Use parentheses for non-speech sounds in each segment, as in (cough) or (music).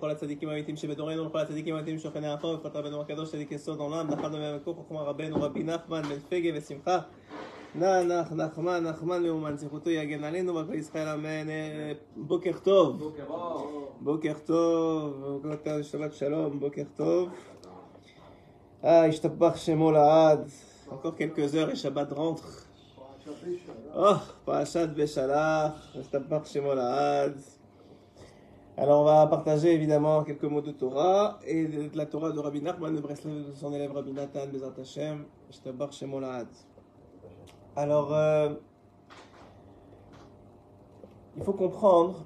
כל הצדיקים האמיתיים שבדורנו ולכל הצדיקים האמיתיים שוכני האחור ולכל רבנו הקדוש צדיק יסוד העולם נחל דמי המקור חוכמה רבנו רבי נחמן בן פגה ושמחה נח נח נחמן נחמן לאומן זכותו יגן עלינו ועל כל ישראל אמן. בוקר טוב. בוקר טוב בוקר טוב שבת שלום בוקר טוב. אה השתבח שמו לעד. encore quelques heures et Shabbat rentre Oh, Parashat Beshalach, לעד Alors on va partager évidemment quelques mots de Torah et de, la Torah de Rabbi Nachman de Breslev de son élève Rabbi Nathan Bezat Hashem, Shtabar Shemolahad. Alors euh, il faut comprendre,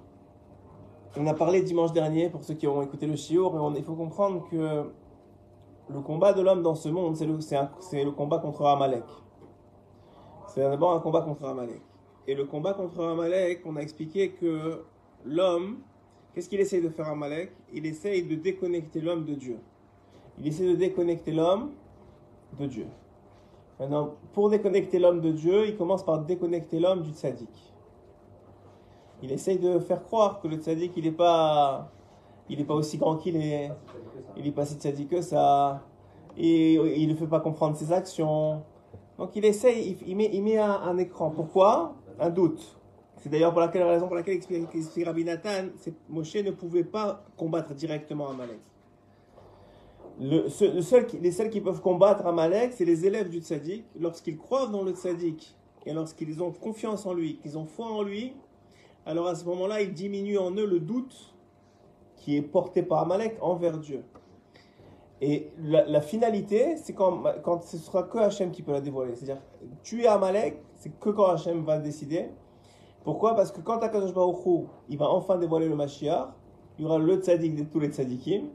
on a parlé dimanche dernier pour ceux qui ont écouté le Shiur, on- il faut comprendre que le combat de l'homme dans ce monde, c'est le, c'est le combat contre Amalek. C'est d'abord un combat contre Amalek. Et le combat contre Amalek, on a expliqué que l'homme, Qu'est-ce qu'il essaye de faire à Malek? Il essaye de déconnecter l'homme de Dieu. Il essaie de déconnecter l'homme de Dieu. Maintenant, pour déconnecter l'homme de Dieu, il commence par déconnecter l'homme du tzaddik. Il essaye de faire croire que le tzaddik, il n'est pas, il est pas aussi grand qu'il est. Il n'est pas si tzaddik que ça. Et il ne fait pas comprendre ses actions. Donc il essaye, il, met, il met un écran. Pourquoi? Un doute. C'est d'ailleurs pour laquelle raison pour laquelle explique, Rabbi Nathan, Moshe ne pouvait pas combattre directement Amalek. Le, seul les seuls qui peuvent combattre Amalek, c'est les élèves du tzaddik. Lorsqu'ils croient dans le tzaddik et lorsqu'ils ont confiance en lui, qu'ils ont foi en lui, alors à ce moment-là, il diminue en eux le doute qui est porté par Amalek envers Dieu. Et la, la finalité, c'est quand, quand ce sera que Hachem qui peut la dévoiler. C'est-à-dire, tuer Amalek, c'est que quand Hachem va décider. Pourquoi? Parce que quand Akadosh Baruch il va enfin dévoiler le Mashiach, il y aura le tzaddik de tous les tzaddikim.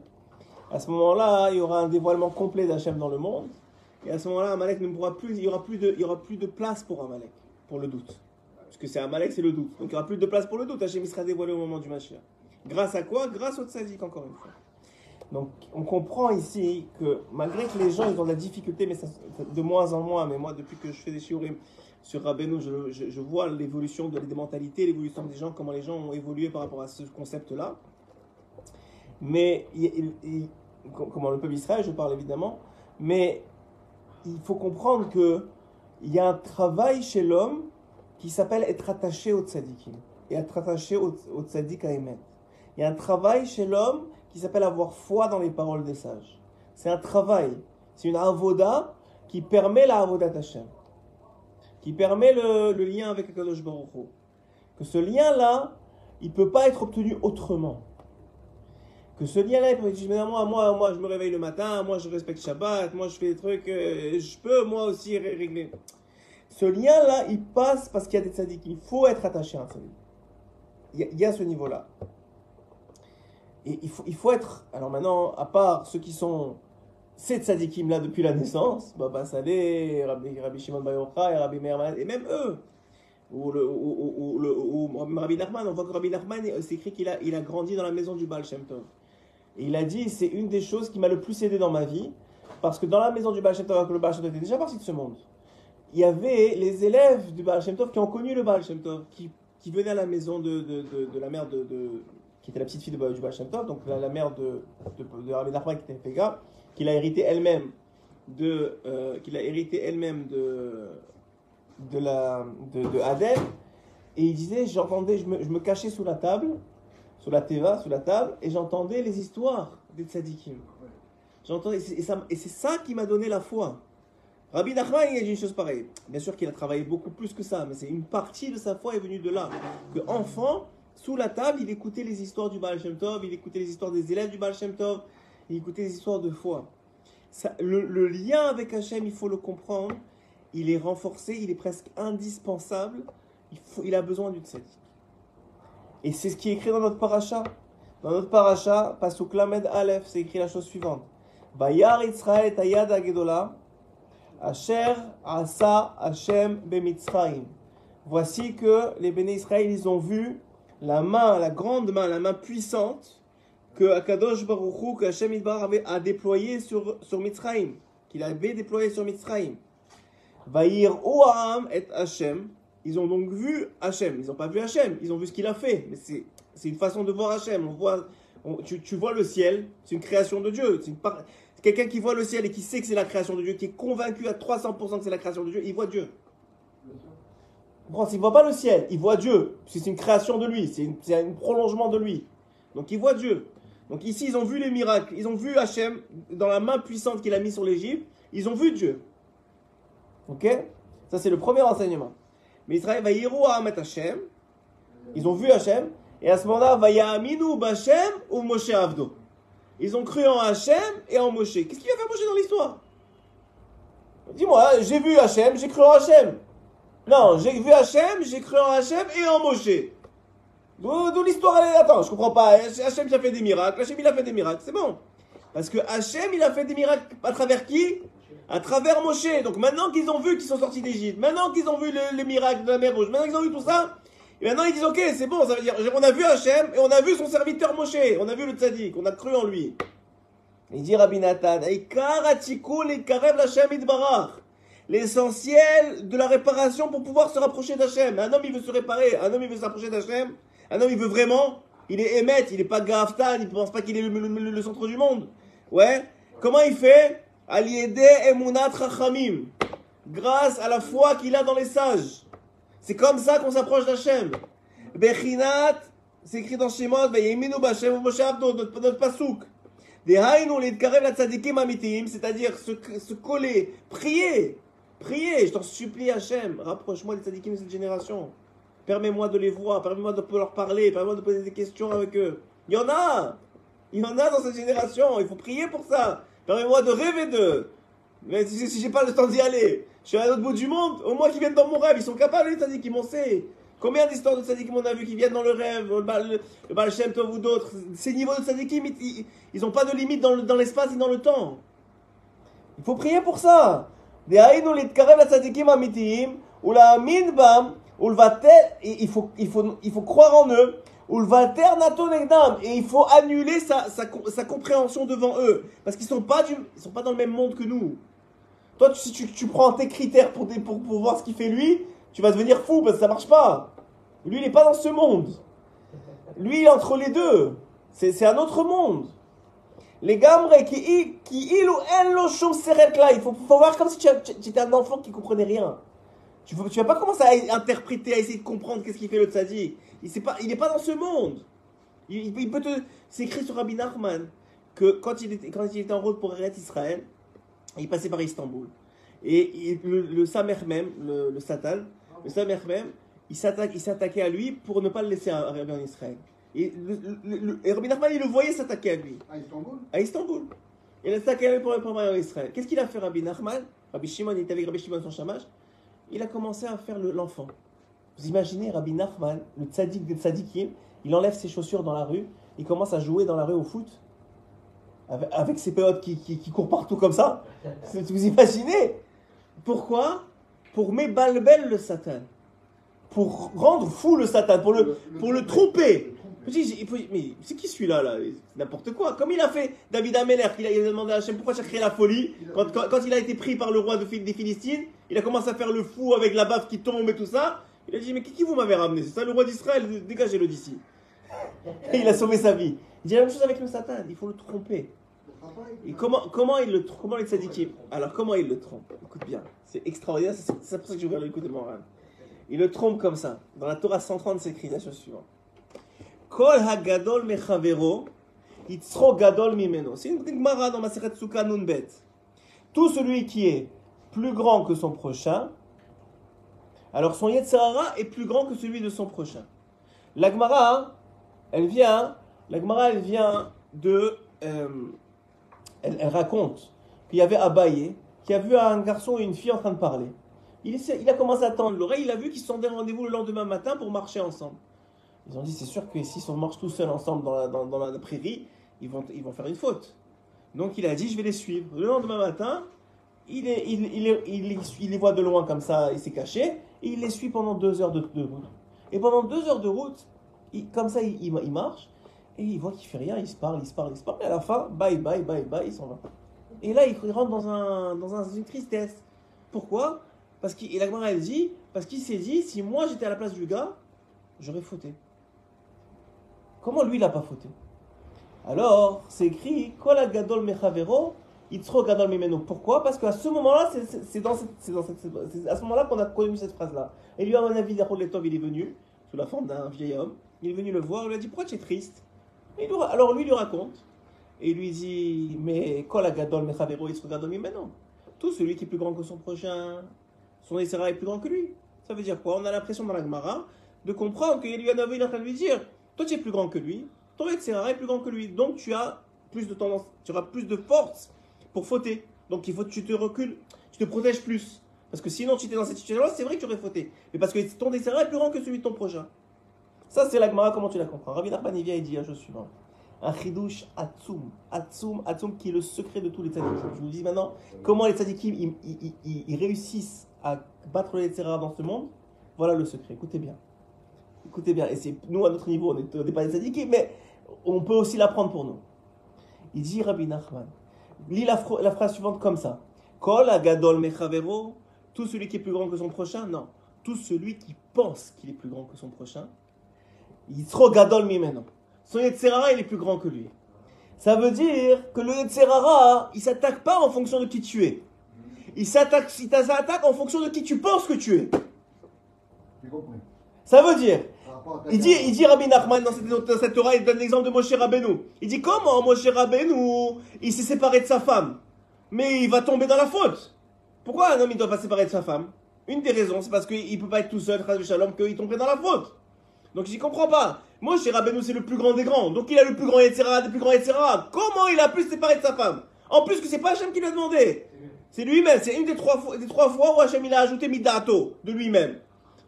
À ce moment-là, il y aura un dévoilement complet d'Hachem dans le monde. Et à ce moment-là, Amalek ne pourra plus, il y aura plus de, aura plus de place pour Amalek, pour le doute. Parce que c'est Amalek, c'est le doute. Donc il n'y aura plus de place pour le doute. Hachem sera dévoilé au moment du Mashiach. Grâce à quoi? Grâce au tzaddik, encore une fois. Donc on comprend ici que malgré que les gens ils ont de la difficulté, mais de moins en moins, mais moi depuis que je fais des shiurim sur Rabbeinu, je, je- vois l'évolution de- des mentalités, l'évolution des gens, comment les gens ont évolué par rapport à ce concept-là. Mais comment le peuple d'Israël, je parle évidemment, mais il faut comprendre que il y a un travail chez l'homme qui s'appelle être attaché au tzadikim et être attaché au, au tzadik à. Il y a un travail chez l'homme qui s'appelle avoir foi dans les paroles des sages. C'est un travail, c'est une avoda qui permet la avoda Hashem, qui permet le, lien avec Akadosh Baruch Hu. Que ce lien-là, il peut pas être obtenu autrement. Que ce lien-là, il peut mais moi, moi, moi, je me réveille le matin, moi, je respecte Shabbat, moi, je fais des trucs, euh, je peux, moi aussi, ré- régler. Ce lien-là, il passe parce qu'il y a des tzaddik. Il faut être attaché à un tzaddik. Il y a, il y a ce niveau-là. Et il faut, il faut être. Alors maintenant, à part ceux qui sont ces tzadikim là depuis la naissance, Baba Saleh, Rabbi, Rabbi Shimon Bar Yochai, Rabbi Meir et même eux, ou, le, ou, ou- ou Rabbi Nachman, on voit que Rabbi Nachman, c'est écrit qu'il a, il a grandi dans la maison du Baal Shem Tov. Et il a dit, c'est une des choses qui m'a le plus aidé dans ma vie, parce que dans la maison du Baal Shem Tov, que le Baal Shem Tov était déjà parti de ce monde, il y avait les élèves du Baal Shem Tov qui ont connu le Baal Shem Tov, qui, qui venaient à la maison de, de, de, la mère de, qui était la petite fille du Baal Shem Tov, donc la, la mère de, de, de Rabbi Nachman qui était Pega, qu'il a hérité elle-même de, euh, qu'il a hérité elle-même de, de la, de, de Adem, et il disait, j'entendais, je me, je me cachais sous la table, sous la teva, sous la table, et j'entendais les histoires des tzadikim. J'entendais, et et c'est ça qui m'a donné la foi. Rabbi Nachman, il a dit une chose pareille. Bien sûr qu'il a travaillé beaucoup plus que ça, mais c'est une partie de sa foi est venue de là. Que enfant, sous la table, il écoutait les histoires du Baal Shem Tov, il écoutait les histoires des élèves du Baal Shem Tov, il écoutait les histoires de foi. Le, lien avec Hachem, il faut le comprendre, il est renforcé, il est presque indispensable, il, a besoin du tzaddik. Et c'est ce qui est écrit dans notre paracha. Dans notre paracha, Pasuk Lamed Aleph, c'est écrit la chose suivante. Bayar Israël et Ayad Agedola, Asher Asa Hashem Bemitzraim. Voici que les béné Israël, ils ont vu la main, la grande main, la main puissante que Akadosh Baruch Hu, que Hashem Idbar avait a déployé sur, sur Mitzraim, qu'il avait déployé sur Mitzraim. Vaïr Oam et Hashem. Ils ont donc vu Hachem. Ils n'ont pas vu Hachem, ils ont vu ce qu'il a fait. Mais c'est une façon de voir Hachem. On voit, tu, tu vois le ciel, c'est une création de Dieu. C'est quelqu'un qui voit le ciel et qui sait que c'est la création de Dieu, qui est convaincu à 300% que c'est la création de Dieu, il voit Dieu. S'il ne voit pas le ciel, il voit Dieu. C'est une création de lui, c'est un prolongement de lui. Donc il voit Dieu. Donc ici, ils ont vu les miracles. Ils ont vu Hachem dans la main puissante qu'il a mis sur l'Égypte. Ils ont vu Dieu. Ok? Ça, c'est le premier enseignement. Mais Israël va yéro à Hamet Hachem. Ils ont vu Hachem. Et à ce moment-là, va yaminu b'Hachem ou Moshe Avdo. Ils ont cru en Hachem et en Moshe. Qu'est-ce qu'il va faire Moshe dans l'histoire? Dis-moi, j'ai vu Hachem, j'ai cru en Hachem. Non, j'ai vu Hachem, j'ai cru en Hachem et en Moshe. D'où l'histoire elle Attends, je comprends pas. Hachem il a fait des miracles. Hachem il a fait des miracles, c'est bon. Parce que Hachem il a fait des miracles à travers qui? À travers Moshe. Donc maintenant qu'ils ont vu qu'ils sont sortis d'Égypte, maintenant qu'ils ont vu le, le miracle de la mer Rouge, maintenant qu'ils ont vu tout ça, et maintenant ils disent ok, c'est bon, ça veut dire on a vu Hachem et on a vu son serviteur Moshe, on a vu le tzaddik, on a cru en lui. Il dit Rabbi Nathan. L'essentiel de la réparation pour pouvoir se rapprocher d'Hachem. Un homme, il veut se réparer. Un homme, il veut s'approcher d'Hachem. Un homme, il veut vraiment. Il est émet, il n'est pas Gaftan, il ne pense pas qu'il est le, le- centre du monde. Ouais. Comment il fait? Aliede emunat rachamim. Grâce à la foi qu'il a dans les sages. C'est comme ça qu'on s'approche d'Hachem. Bechinat, c'est écrit dans Shemot, Vayeminu b'Hachem ou Moshe Avdo, notre, notre pasouk. C'est-à-dire se, se coller, prier, prier, je t'en supplie Hachem, rapproche-moi des tzadikim de cette génération. Permets-moi de les voir, permets-moi de leur parler, permets-moi de poser des questions avec eux. Il y en a Il y en a dans cette génération, il faut prier pour ça. Permets-moi de rêver d'eux. Mais si, si j'ai pas le temps d'y aller, je suis à l'autre bout du monde, au moins qu'ils viennent dans mon rêve, ils sont capables les tzadikim, on sait. Combien d'histoires de tzadikim on a vu qui viennent dans le rêve, le Baal, le Baal Shem Tov ou d'autres, ces niveaux de tzadikim, ils- ils n'ont pas de limite dans le- dans l'espace et dans le temps. Il faut prier pour ça. דהיינו להתקרב לצדיקים האמיתיים ולהאמין בם ולבטל, il faut, il, faut, il faut croire en eux. Et il faut annuler sa, sa, sa compréhension devant eux. Parce qu'ils ne sont, pas du, dans le même monde que nous. Toi, si tu, tu, prends tes critères pour, des, pour, pour voir ce qu'il fait lui, tu vas devenir fou parce que ça marche pas. Lui, il n'est pas dans ce monde. Lui, il est entre les deux. C'est un autre monde. Les gamres qui, qui il ou elle, il faut, faut voir comme si tu, tu étais un enfant qui comprenait rien. Tu ne vas pas commencer à interpréter, à essayer de comprendre qu'est-ce qu'il fait le tzaddik. Il n'est pas, il est pas dans ce monde. Il, il peut- te. C'est écrit sur Rabbi Nachman que quand il était, quand il était en route pour Eretz Israël, il passait par Istanbul. Et il- le, le Samer même, le, le Satan, le Samer même, il s'attaquait à lui pour ne pas le laisser arriver en Israël. Et, le, le- le- et Rabbi Nachman, il le voyait s'attaquer à lui À Istanbul? À Istanbul. Il a attaqué pour pour en Israël. Qu'est-ce qu'il a fait Rabbi Nachman? Rabbi Shimon, il était avec Rabbi Shimon son chamash. Il a commencé à faire le- l'enfant. Vous imaginez Rabbi Nachman, le tzaddik des tzaddikim, il enlève ses chaussures dans la rue, il commence à jouer dans la rue au foot avec, avec ses potes qui, qui, qui courent partout comme ça. Vous imaginez Pourquoi? Pour mébalbel le Satan. Pour rendre fou le Satan, pour le, pour le tromper. Mais c'est qui celui-là là? C'est N'importe quoi. Comme il a fait David Ameller, qu'il a, il a demandé à Hachem pourquoi tu as créé la folie? Quand, quand- quand il a été pris par le roi de, des Philistines, il a commencé à faire le fou avec la baffe qui tombe et tout ça. Il a dit, mais qui, qui vous m'avez ramené? C'est ça le roi d'Israël, dégagez-le d'ici. (laughs) Et il a sauvé sa vie. Il dit la même chose avec le Satan, il faut le tromper. Et comment, comment il le comment les tzadikim Alors comment il le trompe? Écoute bien, c'est extraordinaire, c'est pour ça que j'ai ouvert l'écoute de moral. Il le trompe comme ça. Dans la Torah 130, c'est écrit la chose suivante. Kol hagadol mechavero, yitzro gadol mimeno. C'est une gemara dans Sukkah. Tout celui qui est plus grand que son prochain, alors son Yetzirara est plus grand que celui de son prochain. La Gemara, elle vient, la Gemara, elle vient de, euh, elle, raconte qu'il y avait Abaye qui a vu un garçon et une fille en train de parler. Il, a commencé à tendre l'oreille, il a vu qu'ils sont donné rendez-vous le lendemain matin pour marcher ensemble. Ils ont dit, c'est sûr que si on marche tous seuls ensemble dans la, prairie, ils vont faire une faute. Donc il a dit, je vais les suivre. Le lendemain matin, il, les- voit de loin comme ça, il s'est caché, et il les suit pendant deux heures de, route. Et pendant deux heures de route, comme ça, il, marche, et il voit qu'il fait rien, il se parle, il se parle, il se parle, et à la fin, bye, bye, bye, bye, il s'en va. Et là, il rentre dans, un, dans un- une tristesse. Pourquoi? Parce qu'il, la elle dit, parce qu'il s'est dit, si moi j'étais à la place du gars, j'aurais fauté. Comment lui, il n'a pas fauté? Alors, c'est écrit Kol Gadol Mechavero, Yitzro Gadol Mimeno. Pourquoi? Parce qu'à ce moment-là, c'est- dans cette- dans à ce moment-là qu'on a connu cette phrase-là. Et lui, à mon avis, il est venu, sous la forme d'un vieil homme, il est venu le voir, il lui a dit Pourquoi tu es triste? Alors lui, lui raconte, et il lui dit Mais Kol Gadol Mechavero, Yitzro Gadol Mimeno. Tout celui qui est plus grand que son prochain, son Essera est plus grand que lui. Ça veut dire quoi? On a l'impression dans la Gemara de comprendre lui a il est en train de lui dire Toi, tu es plus grand que lui, ton Essera est plus grand que lui. Donc, tu as plus de tendance, tu auras plus de force pour fauter. Donc, il faut que tu te recules, tu te protèges plus. Parce que sinon, tu étais dans cette situation-là, c'est vrai que tu aurais fauté. Mais parce que ton Essera est plus grand que celui de ton prochain. Ça, c'est la comment tu la comprends? Rabbi Nachman, il dit la chose suivante. Un chidouche atzum, atzum, atzum, qui est le secret de tous les tzadikim. Je vous dis maintenant, comment les tzadikim, ils, réussissent à battre les Yetzirah dans ce monde? Voilà le secret, écoutez bien. Écoutez bien, et c'est nous à notre niveau, on n'est pas des tzadikim, mais on peut aussi l'apprendre pour nous. Il dit Rabbi Nachman, lis la, phra- la phrase suivante comme ça. Kol agadol mechavero, tout celui qui est plus grand que son prochain, non. Tout celui qui pense qu'il est plus grand que son prochain, Yitzro gadol mimeno. Son Yetzirah, il est plus grand que lui. Ça veut dire que le Yetzirah, il s'attaque pas en fonction de qui tu es. Il s'attaque, il s'attaque en fonction de qui tu penses que tu es. Ça veut dire, il dit, il dit Rabbi Nachman dans cette, dans cette Torah, il donne l'exemple de Moshe Rabbeinu. Il dit comment Moshe Rabbeinu, il s'est séparé de sa femme, mais il va tomber dans la faute. Pourquoi un homme il doit pas se séparer de sa femme? Une des raisons, c'est parce qu'il peut pas être tout seul, Chaz Shalom, qu'il tomberait dans la faute. Donc j'y comprends pas. Moshe Rabbeinu c'est le plus grand des grands, donc il a le plus grand Yetzirah des plus grands Yetzirah. Comment il a pu se séparer de sa femme? En plus que c'est pas Hachem qui lui a demandé. C'est lui-même, c'est une des trois, fois, des trois fois où Hachem il a ajouté Midato de lui-même.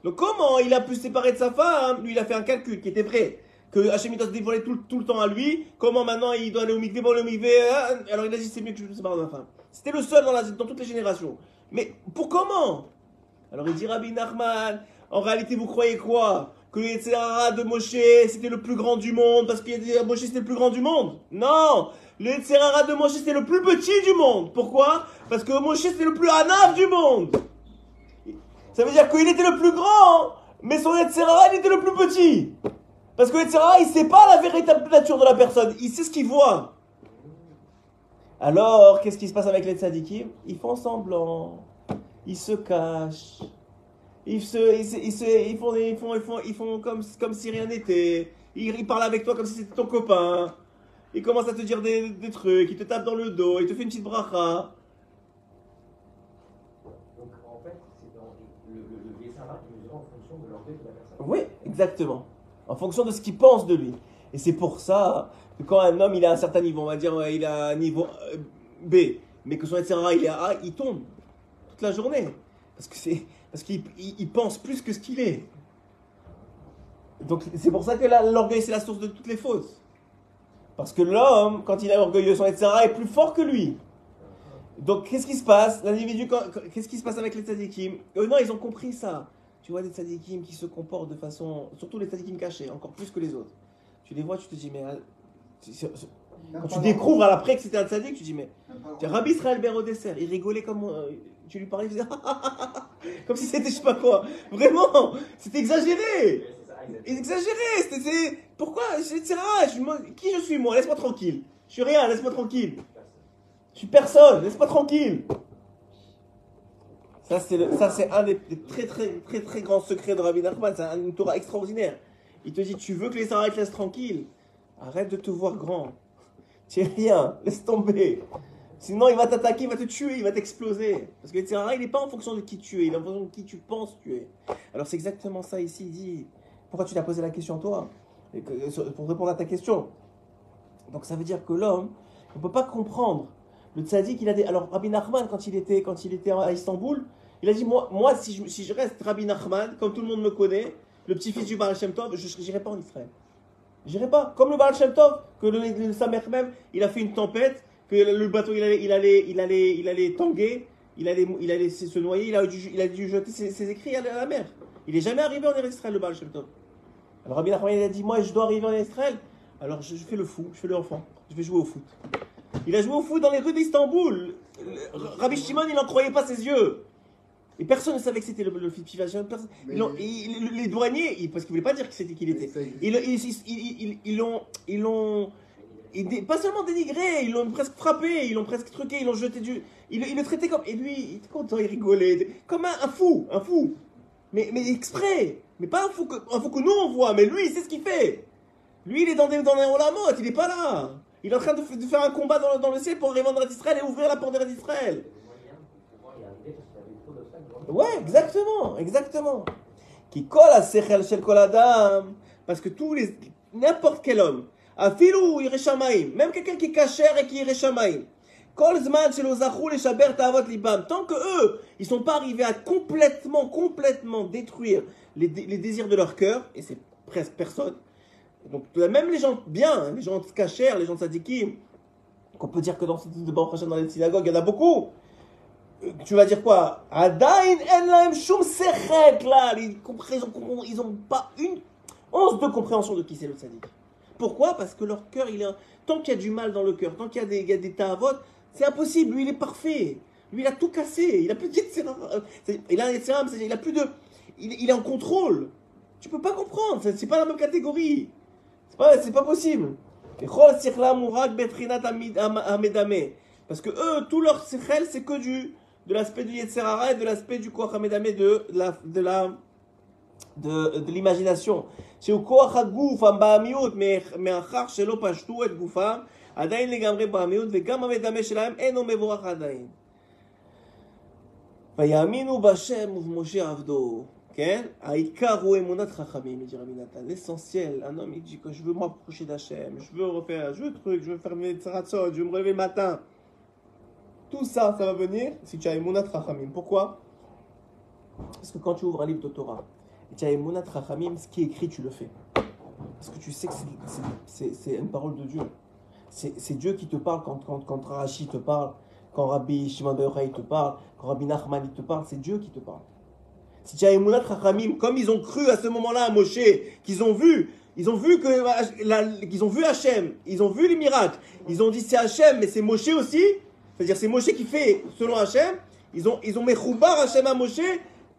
Donc comment il a pu se séparer de sa femme? Lui, il a fait un calcul qui était vrai. Que Hachem doit se dévoiler tout, le temps à lui. Comment maintenant il doit aller au mikvé, bon, le mikvé, hein Alors il a dit c'est mieux que je me sépare de ma femme. C'était le seul dans, toutes les générations. Mais pour comment? Alors il dit Rabbi Nachman, en réalité vous croyez quoi? Que le de Moshe c'était le plus grand du monde parce que Moshe c'était le plus grand du monde? Non Le Yetzirah de Moshe c'était le plus petit du monde. Pourquoi? Parce que Moshe c'était le plus anaf du monde. Ça veut dire qu'il était le plus grand, mais son Yetzirah, il était le plus petit. Parce que le Yetzirah, il sait pas la véritable nature de la personne, il sait ce qu'il voit. Alors, qu'est-ce qui se passe avec les tzadikim? Ils font semblant, ils se cachent, ils, se, ils, se- ils, se- ils font, ils font, ils font, ils font comme, comme si rien n'était. Ils, ils parlent avec toi comme si c'était ton copain. Ils commencent à te dire des, des trucs, ils te tapent dans le dos, ils te font une petite bracha. Donc en fait, c'est dans le, le, le Yetzirah qui mesure en fonction de l'orgueil de la personne. Oui, exactement. En fonction de ce qu'il pense de lui. Et c'est pour ça que quand un homme il a un certain niveau, on va dire il a un niveau euh, B, mais que son etc. il est A, il tombe toute la journée. Parce que c'est parce qu'il il- il pense plus que ce qu'il est. Donc c'est pour ça que l'orgueil c'est la source de toutes les fautes. Parce que l'homme, quand il est orgueilleux, son etc. est plus fort que lui. Donc qu'est-ce qui se passe? L'individu, qu'est-ce qui se passe avec les tzadikim? Eux non, ils ont compris ça. Tu vois des tzadikim qui se comportent de façon, surtout les tzadikim cachés, encore plus que les autres. Tu les vois, tu te dis mais quand tu découvres à l'après que c'était un tzadik, tu te dis mais Rabbi Israël Ber au dessert, il rigolait comme euh, tu lui parlais, il faisait (laughs) comme si c'était je sais pas quoi. Vraiment, c'était exagéré. Exagéré, c'était pourquoi etc. Qui je suis moi? Laisse-moi tranquille. Je suis rien, laisse-moi tranquille. Je suis personne, laisse-moi tranquille. Ça c'est un des, très très très très grands secrets de Rabbi Nachman, c'est un- une Torah extraordinaire. Il te dit tu veux que les Sarah te laissent tranquille, arrête de te voir grand. Tu es rien, laisse tomber. Sinon il va t'attaquer, il va te tuer, il va t'exploser. Parce que le Sarah il n'est pas en fonction de qui tu es, il est en fonction de qui tu penses tu es. Alors c'est exactement ça ici, il dit pourquoi tu t'as posé la question toi? Sur- Pour répondre à ta question. Donc ça veut dire que l'homme, on ne peut pas comprendre. Le tzaddik, il a des. Alors Rabbi Nachman, quand il était, quand il était à Istanbul, il a dit Moi, moi si, je, si je reste Rabbi Nachman, comme tout le monde me connaît, le petit-fils du Baal Shem Tov, je n'irai pas en Israël. J'irai pas. Comme le Baal Shem Tov, que le, le Samer même, il a fait une tempête, que le bateau il allait, il allait, il allait, il allait tanguer, il allait, il allait se noyer, il a dû, il a dû jeter ses, écrits à la, mer. Il est jamais arrivé en Israël, le Baal Shem Tov. Alors Rabbi Nachman, il a dit Moi, je dois arriver en Israël. Alors je, je fais le fou, je fais l'enfant, je vais jouer au foot. Il a joué au foot dans les rues d'Istanbul. Rabbi Shimon, il n'en croyait pas ses yeux. Et personne ne savait que c'était le, le ils ils- les douaniers, ils- parce qu'ils ne voulaient pas dire que c'était qui il Mais était. Ils, ils, ils, ils, ils- ils l'ont, ils l'ont, pas seulement dénigré, ils l'ont presque frappé, ils l'ont presque truqué, ils l'ont jeté du. Il, il le traitait comme. Et lui, il était content, il rigolait. Comme un, fou, un fou. Mais, mais exprès. Mais pas un fou, que, un fou que nous on voit, mais lui, sait ce qu'il fait. Lui, il est dans, des, dans les Olamot, il est pas là. Il est en train de, faire un combat dans, le- dans le ciel pour en Eretz Israël et ouvrir la porte d'Eretz Israël. des moyens pour pouvoir y arriver parce qu'il y avait trop d'obstacles. devant lui. Ouais, exactement, exactement. Qui colle à Sechel Shel Kol Adam. Parce que tous les. N'importe quel homme. Afilou Ireshamaim. Même quelqu'un qui est cachère et qui Ireshamaim. Kol Zman Shelo Zachou les Shaber Ta'avot Libam. Tant que eux, ils sont pas arrivés à complètement, complètement détruire les, les désirs de leur cœur, et c'est presque personne. Donc, même les gens bien, hein, les gens cachères, les gens sadikim, qu'on peut dire que dans, dans les synagogues, il y en a beaucoup tu vas dire quoi? Adain en shum là. Ils comprennent- ils ont, pas une once de compréhension de qui c'est le sadique. Pourquoi? Parce que leur cœur, il est tant qu'il y a du mal dans le cœur, tant qu'il y a des, il y a des c'est impossible. Lui, il est parfait. Lui, il a tout cassé. Il a plus de Il a il a plus de. Il, est en contrôle. Tu peux pas comprendre. C'est pas la même catégorie. C'est pas, pas possible. Parce que eux, tout leur sichel, c'est que du de l'aspect du Yetzerara et de l'aspect du Koach Hamedame de la de la de, de l'imagination. C'est au Koach HaGuf, המבעמיות, מאחר שלא פשטו את גופם, עדיין לגמרי בעמיות, וגם המדמה שלהם אינו מבורך עדיין. ויאמינו בהשם ובמשה עבדו. כן? העיקר הוא אמונת חכמים, dit Rabbi Nathan. L'essentiel, un homme, il dit que je veux m'approcher d'Hachem, je veux refaire, je veux truc, je veux faire mes tzaratzot, je veux me réveiller le matin. Tout ça, ça va venir si tu as Emunat Chachamim. Pourquoi? Parce que quand tu ouvres un livre de Torah et tu as Emunat Chachamim, ce qui est écrit, tu le fais. Parce que tu sais que c'est- une parole de Dieu. C'est Dieu qui te parle quand, quand, quand Rashi te parle, quand Rabbi Shimon Ben Yochai te parle, quand Rabbi Nachman te parle, c'est Dieu qui te parle. Si tu as Emunat Chachamim, comme ils ont cru à ce moment-là à Moshe, qu'ils ont vu, ils ont vu que qu'ils ont vu Hachem, ils ont vu les miracles, ils ont dit c'est Hachem, mais c'est Moshe aussi. C'est-à-dire c'est Moshe qui fait selon Hachem. Ils ont ils ont Mechoubar Hachem à Moshe.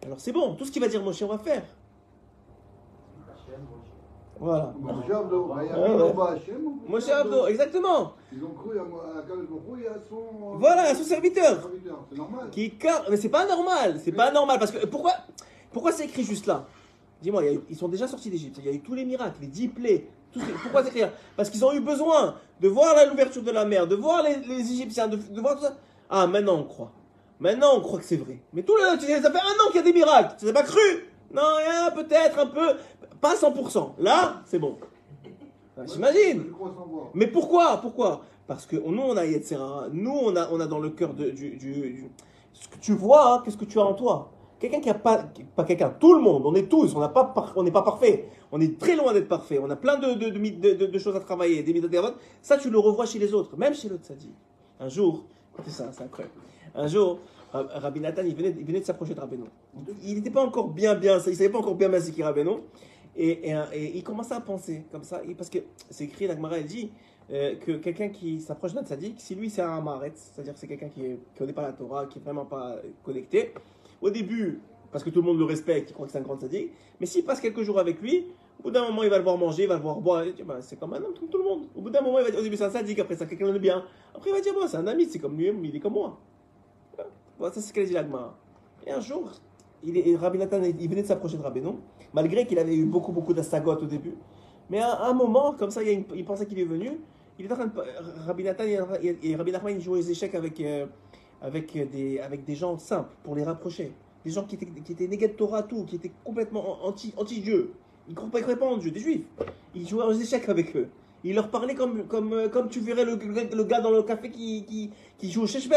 Alors c'est bon, tout ce qu'il va dire Moshe, on va faire. Voilà. Moshe Abdo, Moshe Abdo, exactement. Ils ont cru à Kadosh et à son. Voilà, à son serviteur. C'est normal. Qui mais c'est pas normal, c'est pas normal parce que pourquoi pourquoi c'est écrit juste là? Dis-moi, ils sont déjà sortis d'Égypte, il y a eu tous les miracles, les dix plaies. Pourquoi c'est là Parce qu'ils ont eu besoin de voir la- l'ouverture de la mer, de voir les, les Égyptiens, de, de voir tout ça. Ah, maintenant on croit. Maintenant on croit que c'est vrai. Mais tout le, tu ça fait un an qu'il y a des miracles. Tu n'as pas cru Non, rien, peut-être un peu, pas 100%. Là, c'est bon. Ah, J'imagine. Mais pourquoi Pourquoi Parce que nous, on a Yetzera. Nous, on a, on a dans le cœur de, du, du- du- Ce que tu vois, hein, qu'est-ce que tu as en toi Quelqu'un qui a pas... qui- Pas quelqu'un, tout le monde, on est tous, on n'a pas n'est pas parfait. On est très loin d'être parfait. On a plein de, de, de, choses à travailler, des mitzvot. Ça, tu le revois chez les autres, même chez le tzaddik. Un jour, (laughs) c'est ça, c'est incroyable. Un jour, Ra- Rabbi Nathan, il venait, il venait de s'approcher de Rabbeinu. Il n'était pas encore bien, bien, il savait pas encore bien bien ce qu'est Rabbeinu. Et, et, il commençait à penser comme ça, parce que c'est écrit, la Gemara, elle dit euh, que quelqu'un qui s'approche d'un tzaddik, si lui c'est un maret, c'est-à-dire c'est quelqu'un qui ne connaît pas la Torah, qui est vraiment pas connecté, au début, parce que tout le monde le respecte, il croit que c'est un grand tzaddik, mais s'il passe quelques jours avec lui, au bout d'un moment il va le voir manger, il va le voir boire, il bah, c'est comme un homme, comme tout le monde. Au bout d'un moment, il va dire, au début c'est un tzaddik, après c'est quelqu'un de bien, après il va dire, bon, c'est un ami, c'est comme lui, il est comme moi. Voilà, ça c'est ce qu'elle dit la Gemara. Et un jour, il est, Rabbi Nathan, il venait de s'approcher de Rabbeinu, malgré qu'il avait eu beaucoup, beaucoup d'astagotes au début. Mais à, un moment, comme ça, il, y pensait qu'il est venu. Il était en train de. Rabbi Nathan et Rabbi Nachman, il jouait aux échecs avec, euh, avec, des, avec des gens simples pour les rapprocher. Des gens qui étaient, qui étaient Torah, tout, qui étaient complètement anti- anti-Dieu. ils ne croyaient pas, ils en Dieu, des juifs. Il jouait aux échecs avec eux. Il leur parlait comme, comme, euh, comme tu verrais le, le- gars dans le café qui, qui, qui joue au chèche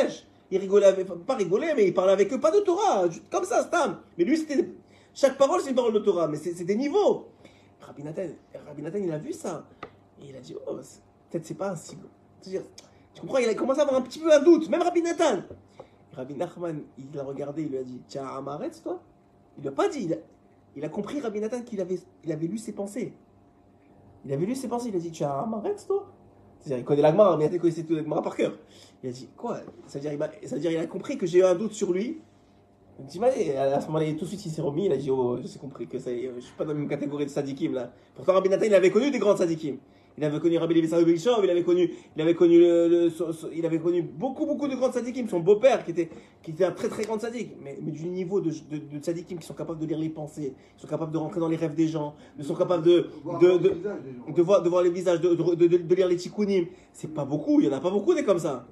Il rigolait, avec, pas rigolait, mais il parlait avec eux, pas de Torah, comme ça, Stam. Mais lui, c'était. Chaque parole, c'est une parole de Torah, mais c'est des niveaux. Rabbi Nathan, Rabbi Nathan, il a vu ça. Et il a dit, oh, peut-être c'est pas un si. Tu comprends, il a commencé à avoir un petit peu un doute, même Rabbi Nathan. Et Rabbi Nachman, il l'a regardé, il lui a dit, tiens, Amaretz, toi? Il lui a pas dit, il a, a compris, Rabbi Nathan, qu'il avait, il avait lu ses pensées. Il avait lu ses pensées, il a dit, tiens, Amaretz, toi? C'est-à-dire, il connaît l'Agmara, Rabbi Nathan connaissait tout l'Agmara par cœur. Il a dit, quoi? C'est-à-dire, il, c'est-à-dire, il a compris que j'ai eu un doute sur lui. Mais à ce moment-là, tout de suite, il s'est remis. Il a dit, oh, j'ai compris que ça je suis pas dans la même catégorie de sadikim là. Pourtant, Rabbi Nathan, il avait connu des grands sadikim. Il avait connu Rabbi Levi Sarubishov, il avait connu, il avait connu le, le- so- so- il avait connu beaucoup, beaucoup de grands tzadikim. Son beau-père, qui était, qui était un très, très grand tzadik, mais, mais du niveau de, de, de tzadikim qui sont capables de lire les pensées, qui sont capables de rentrer dans les rêves des gens, qui sont capables de, Voir de, voir, de voir les visages, de, de, de- de lire les tikkunim. C'est pas beaucoup, il y en a pas beaucoup des comme ça.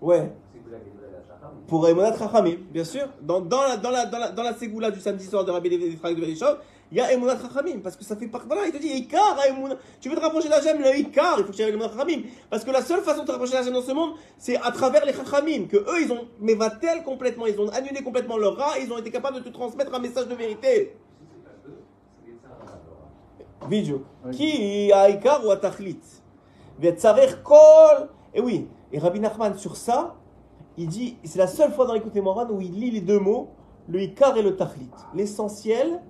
Ouais. Pour Emonat Chachamim, bien sûr. Dans, dans, la, dans, la, dans, la, dans la ségoula du samedi soir de Rabbi Levi de Berishov, il y a Emonat Chachamim. Parce que ça fait partie. Voilà, il te dit Ikar, Emunat. Tu veux te rapprocher de la gemme, le Ikar, il faut que tu ailles Emonat Chachamim. Parce que la seule façon de te rapprocher de la gemme dans ce monde, c'est à travers les Chachamim. Que eux, ils ont. Mais va-t-elle complètement Ils ont annulé complètement leur rat, ils ont été capables de te transmettre un message de vérité. Oui. Qui a Ikar ou a Tachlit? Vetzarer Kol. Et oui. Et Rabbi Nachman, sur ça, il dit, c'est la seule fois dans l'écoute Moran où il lit les deux mots, le Ikar et le Tachlit. L'essentiel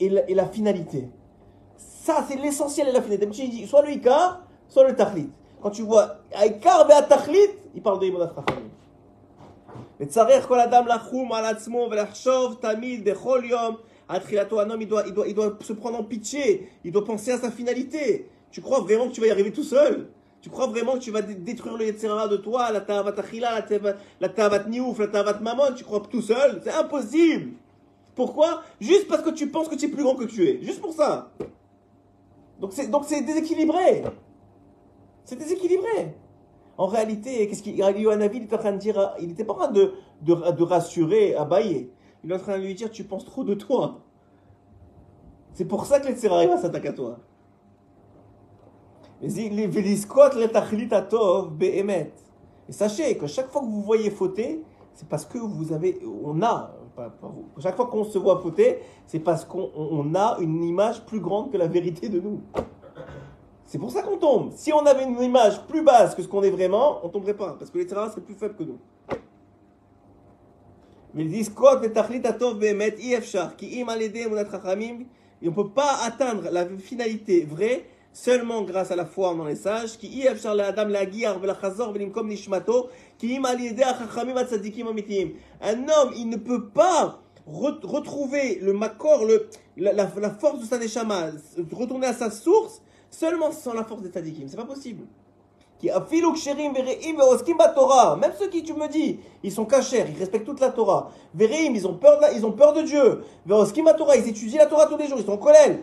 et la, finalité. Ça, c'est l'essentiel et la finalité. D'habitude, il soit le Ikar, soit le Tachlit. Quand tu vois Ikar à Tachlit, il parle de Ibodat Rachamim. Mais Tsarer, quand la dame la choum, à l'atzmo, velachov, tamil, bechol atrilato, un homme, il doit, il, doit, il doit se prendre en pitié, il doit penser à sa finalité. Tu crois vraiment que tu vas y arriver tout seul? Tu crois vraiment que tu vas détruire le Yetzirah de toi, la Ta'avat Achila, la Ta'avat Niouf, la Ta'avat Mamon, tu crois tout seul? C'est impossible pourquoi? Juste parce que tu penses que tu es plus grand que tu es. Juste pour ça. Donc c'est, donc c'est déséquilibré. C'est déséquilibré. En réalité, qu'est-ce qu'il il était en train de dire, il n'était pas en train de, de, de rassurer Abaye. Il est en train de lui dire, tu penses trop de toi. C'est pour ça que les Tserari va s'attaquer à toi. Et sachez que chaque fois que vous voyez fauter, c'est parce que vous avez, on a, chaque fois qu'on se voit fauter, c'est parce qu'on on a une image plus grande que la vérité de nous. C'est pour ça qu'on tombe. Si on avait une image plus basse que ce qu'on est vraiment, on tomberait pas. Parce que les seraient plus faibles que nous. Mais ils disent quoi et on peut pas atteindre la finalité vraie seulement grâce à la foi dans les sages qui un homme il ne peut pas re- retrouver le makor le la, force de sa neshama retourner à sa source seulement sans la force des tzadikim c'est pas possible. Même ceux qui, tu me dis, ils sont cachers, ils respectent toute la Torah. Vereim, ils ont peur de, ils ont peur de Dieu. Ils étudient la Torah tous les jours, ils sont en kolel.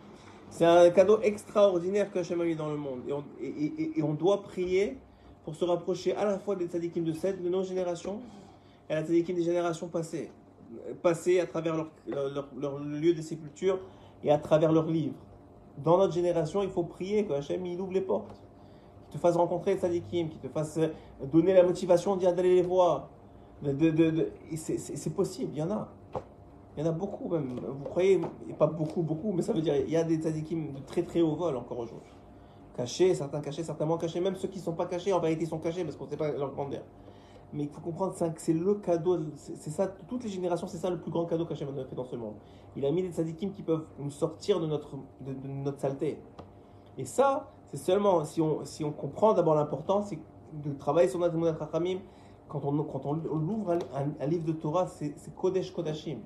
C'est un cadeau extraordinaire qu'Hachem a mis dans le monde. Et on, et, et- on doit prier pour se rapprocher à la fois des tzadikim de cette, de nos générations, et la tzadikim des générations passées. Passées à travers leur, leur, lieu de sépulture et à travers leurs livres. Dans notre génération, il faut prier que Hachem il ouvre les portes, qu'il te fasse rencontrer les tzadikim, qu'il te fasse euh, donner la motivation d'aller les voir. De, de- de- c'est possible, il y en a. Il y en a beaucoup même. Vous croyez, et pas beaucoup, beaucoup, mais ça veut dire il y a des tzadikim de très très haut vol encore aujourd'hui. Cachés, certains cachés, certains moins cachés. Même ceux qui ne sont pas cachés, en vérité, sont cachés parce qu'on ne sait pas leur grandeur. Mais il faut comprendre un- que c'est le cadeau, c'est ça, toutes les générations, c'est ça le plus grand cadeau qu'Hachem a fait dans ce monde. Il a mis des tzadikim qui peuvent nous sortir de notre, de, notre saleté. Et ça, c'est seulement si on, si on comprend d'abord l'importance, c'est de travailler sur notre Mounat. Quand on, quand on ouvre un, livre de Torah, c'est Kodesh Kodashim.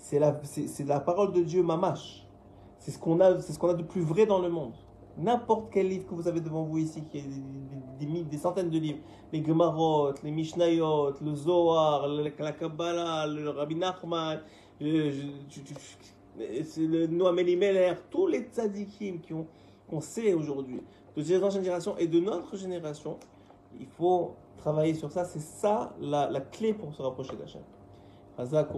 C'est la, c'est la parole de Dieu Mamash. C'est ce qu'on a, c'est ce qu'on a de plus vrai dans le monde. N'importe quel livre que vous avez devant vous ici, qui est des, centaines de livres, les Gemarot, les Mishnayot, le Zohar, le- la Kabbalah, le Rabbi Nachman, le, le Noam Elimelech, tous les tzadikim qui ont- qu'on sait aujourd'hui, de ces anciennes générations et de notre génération, il faut travailler sur ça. C'est ça la, la clé pour se rapprocher d'Hachem. Hazak.